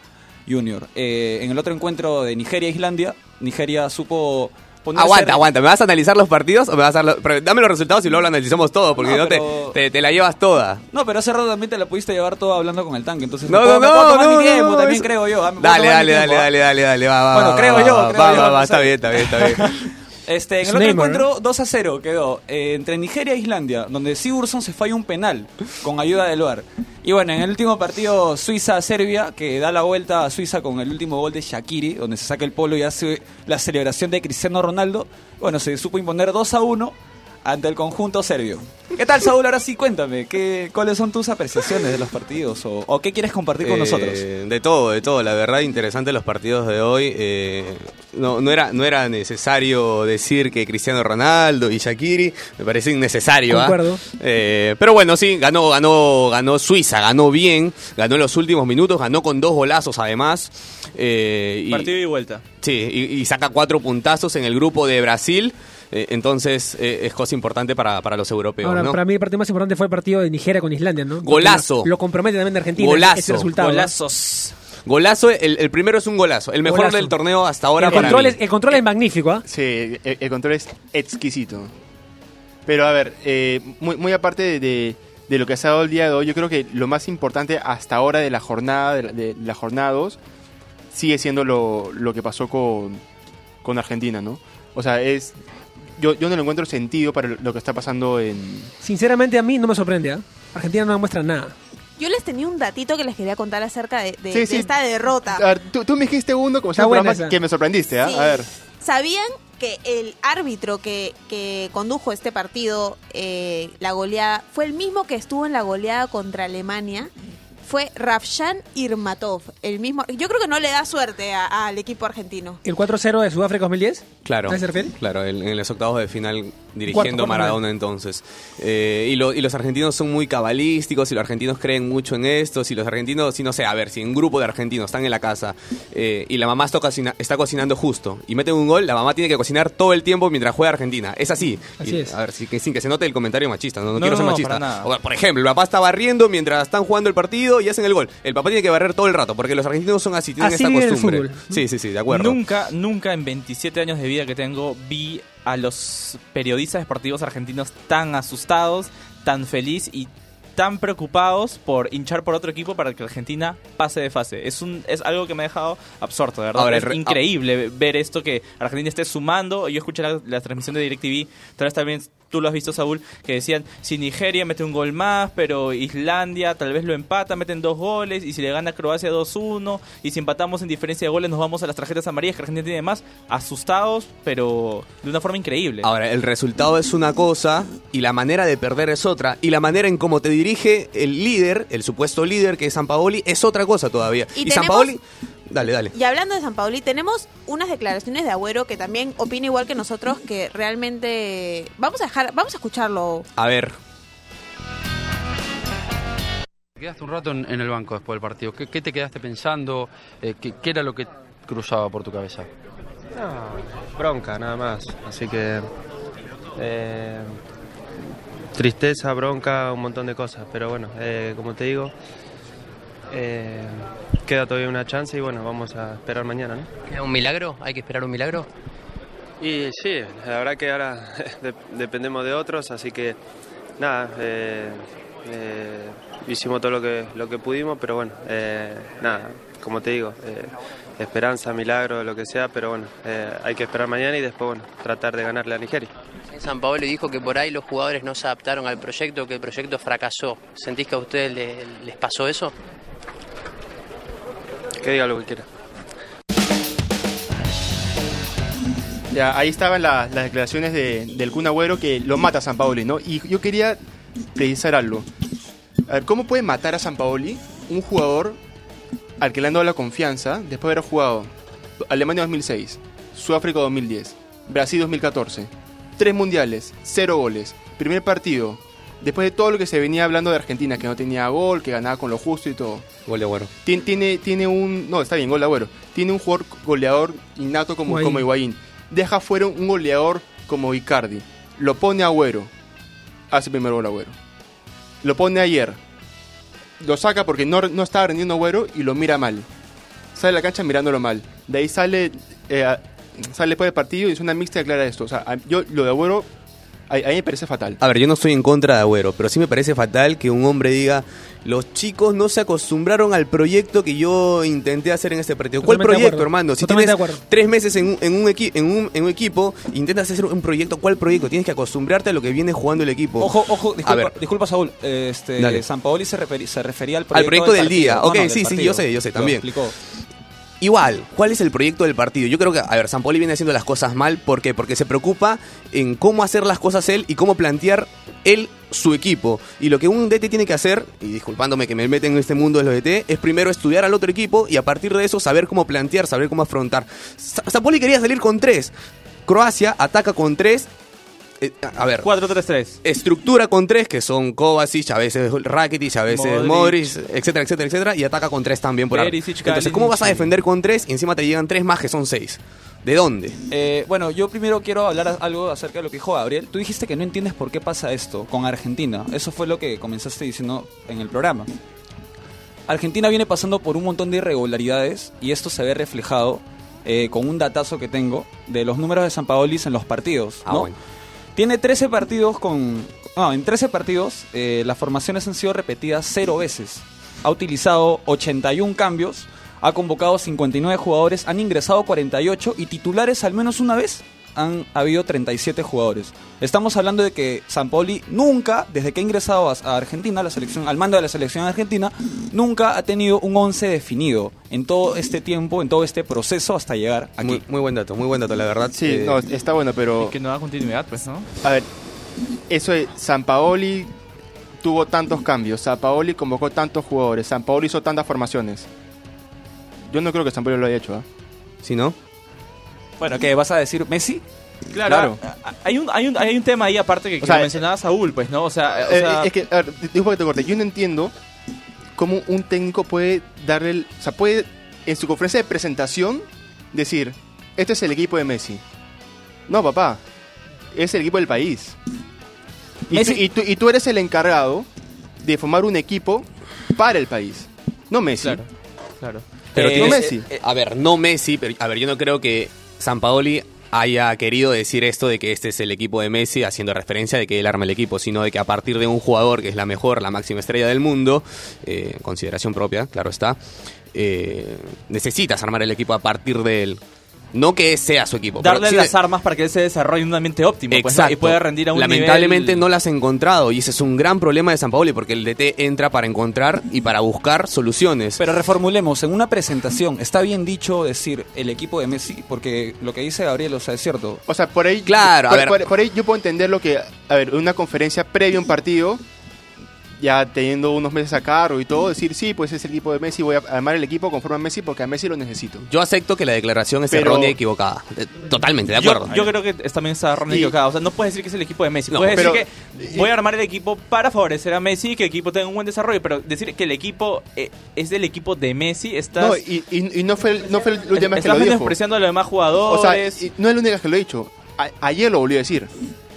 Jr. Eh, en el otro encuentro de Nigeria-Islandia, Nigeria supo... Aguanta, aguanta. ¿Me vas a analizar los partidos o me vas a los- dame los resultados y luego lo analizamos todo, porque No, no, te- pero- te, te la llevas toda. No, pero hace rato también te la pudiste llevar todo hablando con el tanque, entonces No, me puedo, no, me puedo no, tomar no, mi tiempo, no, también eso- creo yo. ah, me Dale, dale, dale, tiempo, ah. dale, dale, dale, va, va, Bueno, va, creo va, yo, va, creo va, yo, va, está bien, está bien, está bien. Este, en el otro Neymar, encuentro 2 a 0 quedó eh, entre Nigeria e Islandia, donde Sigurdsson se falla un penal con ayuda del VAR. Y bueno, en el último partido Suiza-Serbia, que da la vuelta a Suiza con el último gol de Shakiri, donde se saca el polo y hace la celebración de Cristiano Ronaldo, bueno, se supo imponer 2 a 1 ante el conjunto serbio. ¿Qué tal, Saúl? Ahora sí, cuéntame, ¿qué, ¿cuáles son tus apreciaciones de los partidos o, o qué quieres compartir con Eh, nosotros? De todo, de todo. La verdad, interesante los partidos de hoy. Eh, no, no, era, no era necesario decir que Cristiano Ronaldo y Shakiri, me parece innecesario. ¿ah? Concuerdo. Eh, pero bueno, sí, ganó, ganó, ganó Suiza, ganó bien, ganó en los últimos minutos, ganó con dos golazos además. Eh, y- Partido y vuelta. Sí, y, y saca cuatro puntazos en el grupo de Brasil. Eh, entonces eh, es cosa importante para, para los europeos. Ahora, ¿no? para mí el partido más importante fue el partido de Nigeria con Islandia, ¿no? Golazo. Lo, lo compromete también de Argentina. Golazo. Ese resultado. ¿no? Golazos. Golazo, el, el primero es un golazo. El mejor Golazo. del torneo hasta ahora El para control, mí. es, el control es magnífico, ¿ah? Sí, el, el control es exquisito. Pero a ver, eh, muy, muy aparte de, de- de lo que se ha dado el día de hoy, yo creo que lo más importante hasta ahora de la jornada, de la, de la jornada 2, sigue siendo lo, lo que pasó con, con Argentina, ¿no? O sea, es... Yo, yo no le encuentro sentido para lo que está pasando en... Sinceramente a mí no me sorprende, ¿ah? Argentina no demuestra nada. Yo les tenía un datito que les quería contar acerca de, de- Sí, de sí. esta derrota. A ver, tú, tú me dijiste uno como si Está fuera buena programa esa. que me sorprendiste, ¿ah? Sí. A ver. ¿Sabían que el árbitro que, que condujo este partido, eh, la goleada, fue el mismo que estuvo en la goleada contra Alemania? Fue Ravshan Irmatov, el mismo. Yo creo que no le da suerte a- al equipo argentino. ¿El 4-0 de Sudáfrica 2010? Claro, ¿A se refiere? claro, en, en los octavos de final dirigiendo Maradona entonces. Eh, y, lo- y los argentinos son muy cabalísticos y los argentinos creen mucho en esto. Si los argentinos, si no sé, a ver, si un grupo de argentinos están en la casa eh, y la mamá está, cocina- está cocinando justo y meten un gol, la mamá tiene que cocinar todo el tiempo mientras juega Argentina. Es así. Así Y, es. A ver, que- sin que se note el comentario machista, no, no No, quiero no, ser machista. O, por ejemplo, el papá está barriendo mientras están jugando el partido y hacen el gol. El papá tiene que barrer todo el rato porque los argentinos son así, tienen Así esta costumbre. fútbol. Sí, sí, sí, de acuerdo. Nunca, nunca en 27 años de vida que tengo vi a los periodistas deportivos argentinos tan asustados, tan feliz y tan preocupados por hinchar por otro equipo para que Argentina pase de fase. Es un es algo que me ha dejado absorto, de verdad. Ahora, es re- increíble ver esto que Argentina esté sumando. Yo escuché la, la transmisión de DirecTV, tal vez también tú lo has visto, Saúl, que decían, si Nigeria mete un gol más, pero Islandia tal vez lo empata, meten dos goles, y si le gana Croacia 2-1, y si empatamos en diferencia de goles nos vamos a las tarjetas amarillas que Argentina tiene más, asustados, pero de una forma increíble. Ahora, el resultado es una cosa y la manera de perder es otra. Y la manera en cómo te dirige el líder, el supuesto líder que es San Paoli, es otra cosa todavía. Y San tenemos- Paoli... Dale, dale. Y hablando de San Paoli, tenemos unas declaraciones de Agüero que también opina igual que nosotros, que realmente vamos a dejar, vamos a escucharlo. A ver. Quedaste un rato en, en el banco después del partido. ¿Qué, qué te quedaste pensando? Eh, ¿qué, qué era lo que cruzaba por tu cabeza? bronca nada más. Así que eh, tristeza, bronca, un montón de cosas. Pero bueno, eh, como te digo, eh, queda todavía una chance y bueno, vamos a esperar mañana, ¿no? ¿Queda un milagro? ¿Hay que esperar un milagro? Y sí, la verdad que ahora de- dependemos de otros, así que nada, eh, eh, hicimos todo lo que, lo que pudimos, pero bueno, eh, nada, como te digo, eh, esperanza, milagro, lo que sea, pero bueno, eh, hay que esperar mañana y después, bueno, tratar de ganarle a Nigeria. San Paolo dijo que por ahí los jugadores no se adaptaron al proyecto, que el proyecto fracasó. ¿Sentís que a ustedes le- les pasó eso? Que diga lo que quiera. Ya, ahí estaban la- las declaraciones de- del Kun Agüero que lo mata a San Paoli, ¿no? Y yo quería precisar algo. A ver, ¿cómo puede matar a San Paoli un jugador al que le han dado la confianza después de haber jugado Alemania 2006, Sudáfrica 2010, Brasil 2014, tres mundiales, cero goles, primer partido, después de todo lo que se venía hablando de Argentina, que no tenía gol, que ganaba con lo justo y todo. Gol de Agüero. Tien- Tiene, tiene un. No, está bien, gol de Agüero. Tiene un jugador goleador innato como, Higuaín. como Higuaín. Deja fuera un goleador como Icardi. Lo pone Agüero. Hace el primer gol Agüero. Lo pone ayer. Lo saca porque no, no estaba rendiendo Agüero y lo mira mal. Sale a la cancha mirándolo mal. De ahí sale. eh, sale después del partido y es una mixta clara de esto. O sea, a- yo lo de Agüero. A, a mí me parece fatal. A ver, yo no estoy en contra de Agüero, pero sí me parece fatal que un hombre diga, los chicos no se acostumbraron al proyecto que yo intenté hacer en este partido. ¿Cuál Totalmente de proyecto, hermano? Si Totalmente tienes tres meses en un, en un, equi- en un, en un equipo, intentas hacer un proyecto, ¿cuál proyecto? Tienes que acostumbrarte a lo que viene jugando el equipo. Ojo, ojo, A disculpa, ver, disculpa Saúl. Este, Dale. San Paoli se, referi- se refería al Al proyecto, proyecto del partido. día. No, Ok, no, del sí, sí, yo sé, yo sé, Lo también. explicó. Igual, ¿cuál es el proyecto del partido? Yo creo que, a ver, San Paoli viene haciendo las cosas mal. ¿Por qué? Porque se preocupa en cómo hacer las cosas él y cómo plantear él su equipo. Y lo que un DT tiene que hacer, y disculpándome que me meten en este mundo de los DT, es primero estudiar al otro equipo y a partir de eso saber cómo plantear, saber cómo afrontar. Sa- San Paoli quería salir con tres. Croacia ataca con tres. Eh, a ver. 4-3-3. Estructura con tres, que son Kovacic, a veces Rakitic, a veces Modric. Modric, etcétera, etcétera, etcétera, y ataca con tres también por ahí. Entonces, ¿cómo vas a defender con tres y encima te llegan tres más que son seis? ¿De dónde? Eh, bueno, yo primero quiero hablar algo acerca de lo que dijo Gabriel. Tú dijiste que no entiendes por qué pasa esto con Argentina. Eso fue lo que comenzaste diciendo en el programa. Argentina viene pasando por un montón de irregularidades y esto se ve reflejado eh, con un datazo que tengo de los números de San Paolis en los partidos. Ah, ¿no? bueno. Tiene 13 partidos con... No, en 13 partidos eh, las formaciones han sido repetidas cero veces. Ha utilizado 81 cambios, ha convocado 59 jugadores, han ingresado 48 y titulares al menos una vez han habido 37 jugadores. Estamos hablando de que San Paoli nunca, desde que ha ingresado a, Argentina, a la selección, al mando de la selección argentina, nunca ha tenido un 11 definido en todo este tiempo, en todo este proceso hasta llegar aquí. Muy, muy buen dato, muy buen dato, la verdad. Sí, Eh, no, está bueno, pero. Y que no da continuidad, pues, ¿no? A ver, eso de San Paoli tuvo tantos cambios, San Paoli convocó tantos jugadores, San Paoli hizo tantas formaciones. Yo no creo que San Paoli lo haya hecho, ¿ah? ¿Sí, no? Bueno, ¿qué vas a decir? ¿Messi? Claro, a- a- Hay, un, hay, un, hay un tema ahí aparte que, que O sea, lo mencionaba Saúl, pues, ¿no? O sea, o Eh, sea, es que, a ver, disculpa que te corte, yo no entiendo cómo un técnico puede darle, el- o sea, puede en su conferencia de presentación decir, este es el equipo de Messi. No, papá, es el equipo del país. Y, Messi- tú, y, tú, y tú eres el encargado de formar un equipo para el país, no Messi. Claro, claro. Pero Eh, tienes- no Messi. eh, a ver, no Messi, pero a ver, yo no creo que San Paoli haya querido decir esto de que este es el equipo de Messi, haciendo referencia de que él arma el equipo, sino de que a partir de un jugador que es la mejor, la máxima estrella del mundo, eh, consideración propia, claro está, eh, necesitas armar el equipo a partir de él. No que sea su equipo. Darle las armas para que él se desarrolle en un ambiente óptimo pues, y pueda rendir a un Lamentablemente nivel... no las ha encontrado y ese es un gran problema de San Paoli porque el DT entra para encontrar y para buscar soluciones. Pero reformulemos, en una presentación, ¿está bien dicho decir el equipo de Messi? Porque lo que dice Gabriel, o sea, es cierto. O sea, por ahí, Claro, a ver. por- por ahí yo puedo entender lo que, a ver, una conferencia previa a un partido, ya teniendo unos meses a cargo y todo, decir, sí, pues es el equipo de Messi, voy a armar el equipo conforme a Messi porque a Messi lo necesito. Yo acepto que la declaración es Pero- errónea y equivocada. Eh, Totalmente, de acuerdo. yo creo que es- también está erróneo Y- equivocado. O sea, no puedes decir que es el equipo de Messi. No, puedes decir que voy a armar el equipo para favorecer a Messi y que el equipo tenga un buen desarrollo. Pero decir que el equipo eh, es del equipo de Messi, estás, No, y, y- y no fue, el- no fue vez que lo dijo. menospreciando a los demás O jugadores. sea, no es la única que lo he dicho. A- ayer lo volvió a decir.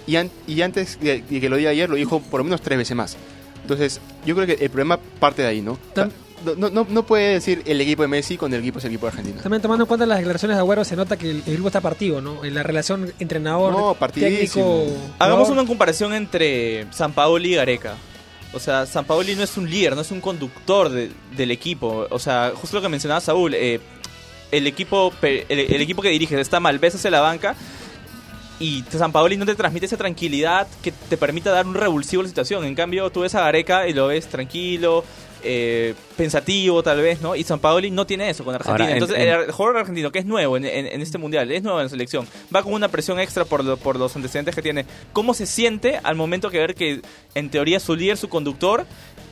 Y, an- y antes de, de que lo diga ayer, lo dijo por lo menos tres veces más. Entonces, yo creo que el problema parte de ahí, ¿no? Tam- no, no, no puede decir el equipo de Messi cuando el equipo es el equipo de Argentina. También tomando en cuenta las declaraciones de Agüero, se nota que el, el grupo está partido, ¿no? En la relación entrenador, No, partidísimo. técnico. Hagamos una comparación entre San Paoli y Gareca. O sea, San Paoli no es un líder, no es un conductor de- del equipo. O sea, justo lo que mencionaba Saúl, eh, el equipo el, el equipo que diriges está mal, ves hacia la banca y San Paoli no te transmite esa tranquilidad que te permita dar un revulsivo a la situación. En cambio, tú ves a Gareca y lo ves tranquilo, eh, pensativo tal vez, ¿no? Y San Paoli no tiene eso con Argentina. Ahora, en- Entonces, en- el jugador argentino, que es nuevo en, en- en este mundial, es nuevo en la selección, va con una presión extra por, lo- por los antecedentes que tiene. ¿Cómo se siente al momento que ver que, en teoría, su líder, su conductor,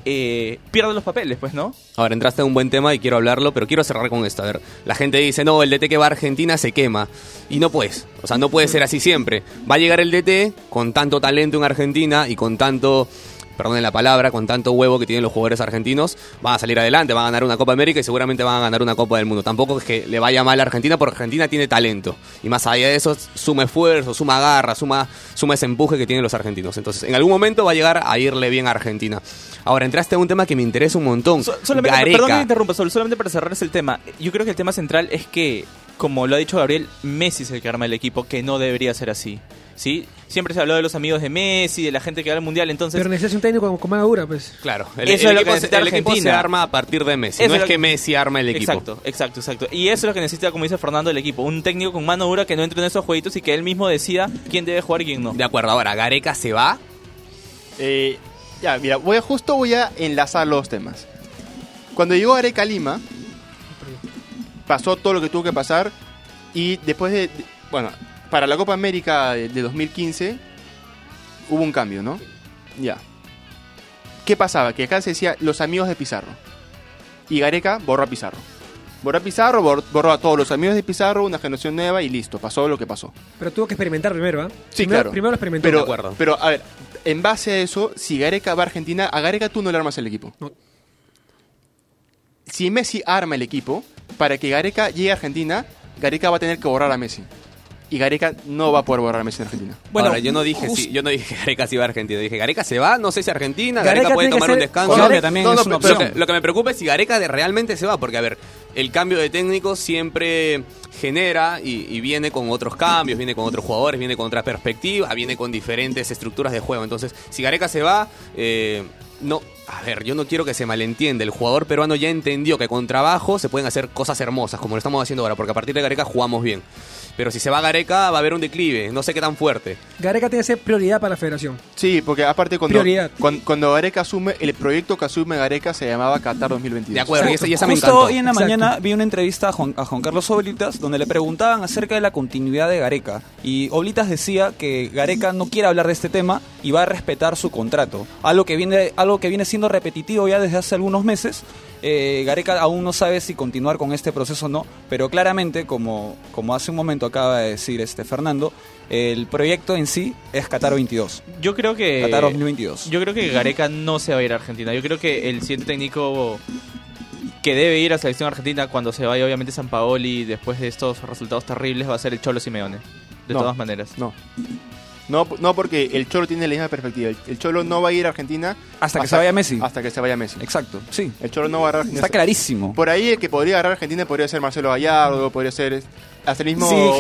eh, pierde los papeles, pues, ¿no? Ahora entraste en un buen tema y quiero hablarlo, pero quiero cerrar con esto. A ver, la gente dice, no, el DT que va a Argentina se quema. Y no puedes. O sea, no puede ser así siempre. Va a llegar el DT con tanto talento en Argentina y con tanto, perdonen la palabra, con tanto huevo que tienen los jugadores argentinos, van a salir adelante, van a ganar una Copa América y seguramente van a ganar una Copa del Mundo. Tampoco es que le vaya mal a Argentina porque Argentina tiene talento. Y más allá de eso, suma esfuerzo, suma garra, suma, suma ese empuje que tienen los argentinos. Entonces, en algún momento va a llegar a irle bien a Argentina. Ahora, entraste en un tema que me interesa un montón. So- solamente, Gareca. perdón que me interrumpa, Sol, solamente para cerrar ese tema. Yo creo que el tema central es que, como lo ha dicho Gabriel, Messi es el que arma el equipo, que no debería ser así. ¿Sí? Siempre se habló de los amigos de Messi, de la gente que va al mundial, entonces. Pero necesitas un técnico con, con manga dura, pues. Claro, el, Eso el es lo que necesita el equipo se Argentina. arma a partir de Messi. Eso no es lo que Messi arma el equipo. Exacto, exacto, exacto. Y eso es lo que necesita, como dice Fernando, el equipo. Un técnico con mano dura que no entre en esos jueguitos y que él mismo decida quién debe jugar y quién no. De acuerdo, ahora Gareca se va. Eh, ya, mira, voy a, justo voy a enlazar los temas. Cuando llegó Areca a Lima, pasó todo lo que tuvo que pasar y después de, de- bueno, para la Copa América de, de 2015 hubo un cambio, ¿no? Ya. ¿Qué pasaba? Que acá se decía los amigos de Pizarro. Y Gareca borró a Pizarro. Borró a Pizarro, bor- borró a todos los amigos de Pizarro, una generación nueva y listo, pasó lo que pasó. Pero tuvo que experimentar primero, ¿ah? Sí, primero, claro. Primero lo experimentó. Pero, pero, a ver, en base a eso, si Gareca va a Argentina, a Gareca tú no le armas el equipo. Si Messi arma el equipo, para que Gareca llegue a Argentina, Gareca va a tener que borrar a Messi. Y Gareca no va a poder borrar a Messi en Argentina. Ahora, yo no dije just- si, yo no dije que Gareca se iba a Argentina. Dije, Gareca se va, no sé si a Argentina, Gareca Gareca, puede tomar un descanso. También No, no, es una pero opción. Lo que, lo que me preocupa es si Gareca de- realmente se va, porque a ver, el cambio de técnico siempre genera y, y viene con otros cambios, viene con otros jugadores, viene con otra perspectiva, viene con diferentes estructuras de juego. Entonces, si Gareca se va, eh, no, a ver, yo no quiero que se malentienda. El jugador peruano ya entendió que con trabajo se pueden hacer cosas hermosas, como lo estamos haciendo ahora, porque a partir de Gareca jugamos bien. Pero si se va Gareca, va a haber un declive, no sé qué tan fuerte. Gareca tiene que ser prioridad para la federación. Sí, porque aparte cuando, Prioridad. cuando, cuando Gareca asume, el proyecto que asume Gareca se llamaba Qatar 2022. De acuerdo, y esa, y esa me Justo encantó. hoy en la Exacto. mañana vi una entrevista a Juan, a Juan Carlos Oblitas donde le preguntaban acerca de la continuidad de Gareca. Y Oblitas decía que Gareca no quiere hablar de este tema y va a respetar su contrato. Algo que viene, algo que viene siendo repetitivo ya desde hace algunos meses. Eh, Gareca aún no sabe si continuar con este proceso o no, pero claramente, como, como hace un momento acaba de decir este Fernando, el proyecto en sí es Qatar 22. Yo creo que. Qatar 2022. Yo creo que Gareca no se va a ir a Argentina. Yo creo que el siguiente técnico que debe ir a selección argentina cuando se vaya, obviamente, San Paoli, después de estos resultados terribles, va a ser el Cholo Simeone. De No. todas maneras. No. No, no, porque el Cholo tiene la misma perspectiva. El, el Cholo no va a ir a Argentina Hasta que se vaya Messi. Hasta que se vaya Messi. Exacto, sí. El Cholo no va a agarrar Argentina. Está clarísimo. Por ahí el que podría agarrar Argentina podría ser Marcelo Gallardo, podría ser hasta el mismo,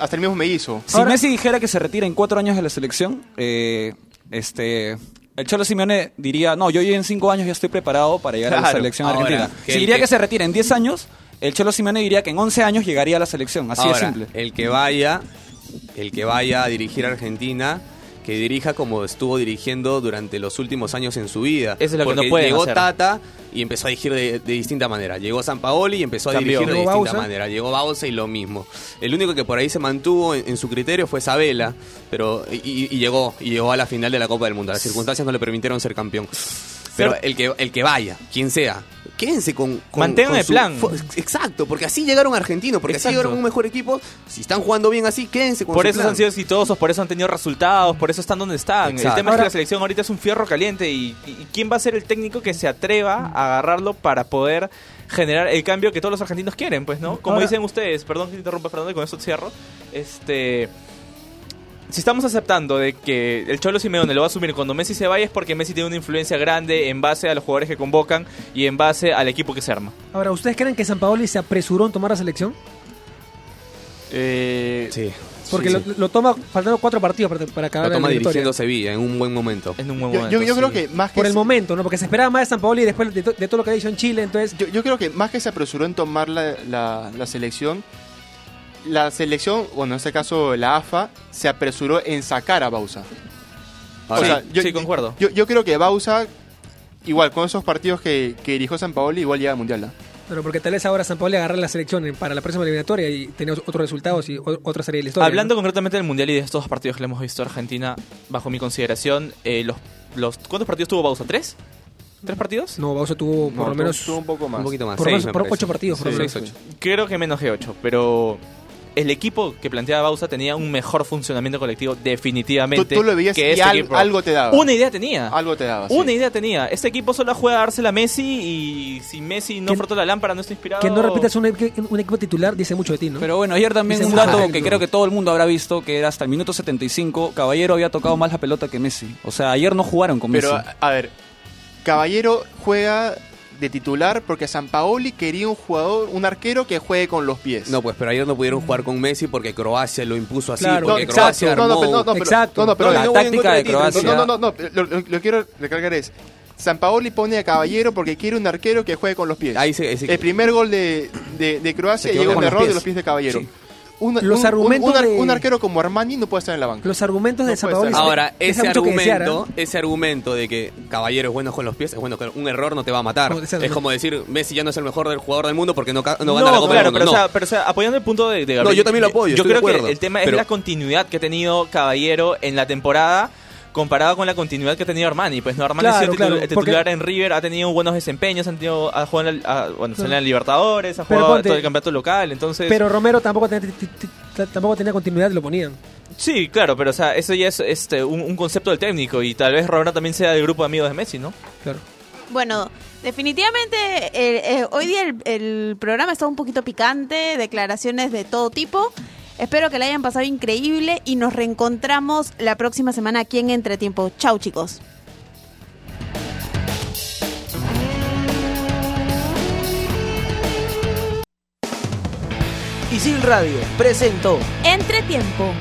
hasta el mismo Mellizo. Si Messi dijera que se retira en cuatro años de la selección, eh, este, el Cholo Simeone diría, no, yo en cinco años ya estoy preparado para llegar a la selección Ahora, argentina. que Si diría que- que... se retira en 10 años, el Cholo Simeone diría que en 11 años llegaría a la selección. Así Ahora, de simple. El que vaya, el que vaya a dirigir a Argentina, que dirija como estuvo dirigiendo durante los últimos años en su vida. Eso es lo que Porque no pueden llegó hacer. Tata y empezó a dirigir de, de distinta manera. Llegó San Paoli y empezó a Cambió. dirigir de distinta Bausa. manera. Llegó Bausa y lo mismo. El único que por ahí se mantuvo en, en su criterio fue Sabela, pero y, y- y llegó y llegó a la final de la Copa del Mundo. Las circunstancias no le permitieron ser campeón. Pero el que el que vaya, quien sea, quédense con, con Mantengan con el su plan. Exacto, porque así llegaron argentinos, porque así llegaron un mejor equipo. Si están jugando bien así, quédense con Por su eso plan. han sido exitosos, por eso han tenido resultados, por eso están donde están. Exacto. El tema es que la selección ahorita es un fierro caliente y, y quién va a ser el técnico que se atreva a agarrarlo para poder generar el cambio que todos los argentinos quieren, pues, ¿no? Como Ahora- dicen ustedes, perdón que te interrumpa Fernando, y con eso cierro. Este si estamos aceptando de que el Cholo Simeone lo va a asumir cuando Messi se vaya es porque Messi tiene una influencia grande en base a los jugadores que convocan y en base al equipo que se arma. Ahora, ¿ustedes creen que San Paoli se apresuró en tomar la selección? Eh, Sí. Porque sí, lo, sí. lo toma faltando cuatro partidos para, para acabar Lo toma la victoria. dirigiendo Sevilla en un buen momento. En un buen yo, momento. yo- yo creo sí. que más que Por el se- momento, ¿no? Porque se esperaba más de San Paoli después de, to- de todo lo que ha dicho en Chile, entonces... yo, yo creo que más que se apresuró en tomar la, la- la selección, la selección, bueno, en este caso la AFA, se apresuró en sacar a Bausa. Ahora, Sí, sí, concuerdo. Yo, yo creo que Bausa igual, con esos partidos que, que dirigió San Paoli, igual llega al Mundial. ¿ah? Pero porque tal vez ahora San Pablo agarre la selección para la próxima eliminatoria y tener otros resultados y o- otra serie de la historia. Hablando ¿no? concretamente del Mundial y de estos partidos que le hemos visto a Argentina, bajo mi consideración, eh, los, los ¿cuántos partidos tuvo Bausa? ¿Tres? ¿Tres partidos? No, Bausa tuvo por lo menos un poco más. Un poquito más. por, seis, menos- me por ocho partidos, por lo Seis, menos. ocho. Creo que menos que ocho, pero el equipo que planteaba Bausa tenía un mejor funcionamiento colectivo definitivamente Tú, tú lo veías que y este al- algo te daba. Una idea tenía. Algo te daba. sí. Una idea tenía. Este equipo solo juega a dársela a Messi y si Messi no frotó la lámpara, no está inspirado. Que no repitas un, un equipo titular dice mucho de ti, ¿no? Pero bueno, ayer también Dice un dato que creo que todo el mundo habrá visto, que era hasta el minuto 75, Caballero había tocado más la pelota que Messi. O sea, ayer no jugaron con Pero, Messi. a ver, Caballero juega de titular porque San Paoli quería un jugador, un arquero que juegue con los pies. No, pues, pero ayer no pudieron jugar con Messi porque Croacia lo impuso así. Claro, porque no, Croacia exacto. No, no, armó- pero- no, no, pero- Exacto. no, no, pero No, la táctica de Croacia- No, no, no, no, lo, lo- lo quiero recalcar es. San Paoli pone a Caballero porque quiere un arquero que juegue con los pies. Ahí se-. El primer gol de, de, de Croacia llega un error de pies. los pies de Caballero. Sí. Un, Los un- argumentos un, un ar- de- un arquero como Armani no puede estar en la banca. Los argumentos de No Paolo ser. Ahora, ese desear, argumento, ¿eh? ese argumento de que Caballero es bueno con los pies, es bueno, que un error no te va a matar. No, es como decir, Messi ya no es el mejor del jugador del mundo porque no, no No, gana la Copa claro, del Mundo. pero, no. o sea, pero o sea, apoyando el punto de, de Gabriel, No, yo también lo apoyo, Yo estoy de creo acuerdo, que el tema pero- es la continuidad que ha tenido Caballero en la temporada comparado con la continuidad que ha tenido Armani. Pues no, Armani ha Claro, sido claro, el titular porque- en River, ha tenido buenos desempeños, ha, tenido, ha jugado en la, ha- bueno, en la Libertadores, ha jugado ponte- todo el campeonato local, entonces... Pero Romero tampoco tenía, tampoco tenía continuidad, lo ponían. Sí, claro, pero o sea, eso ya es este, un, un concepto del técnico y tal vez Romero también sea del grupo de amigos de Messi, ¿no? Claro. Bueno, definitivamente eh, eh, hoy día el, el programa está un poquito picante, declaraciones de todo tipo. Espero que la hayan pasado increíble y nos reencontramos la próxima semana aquí en Entretiempo. Chau chicos. Isil Radio presentó Entretiempo.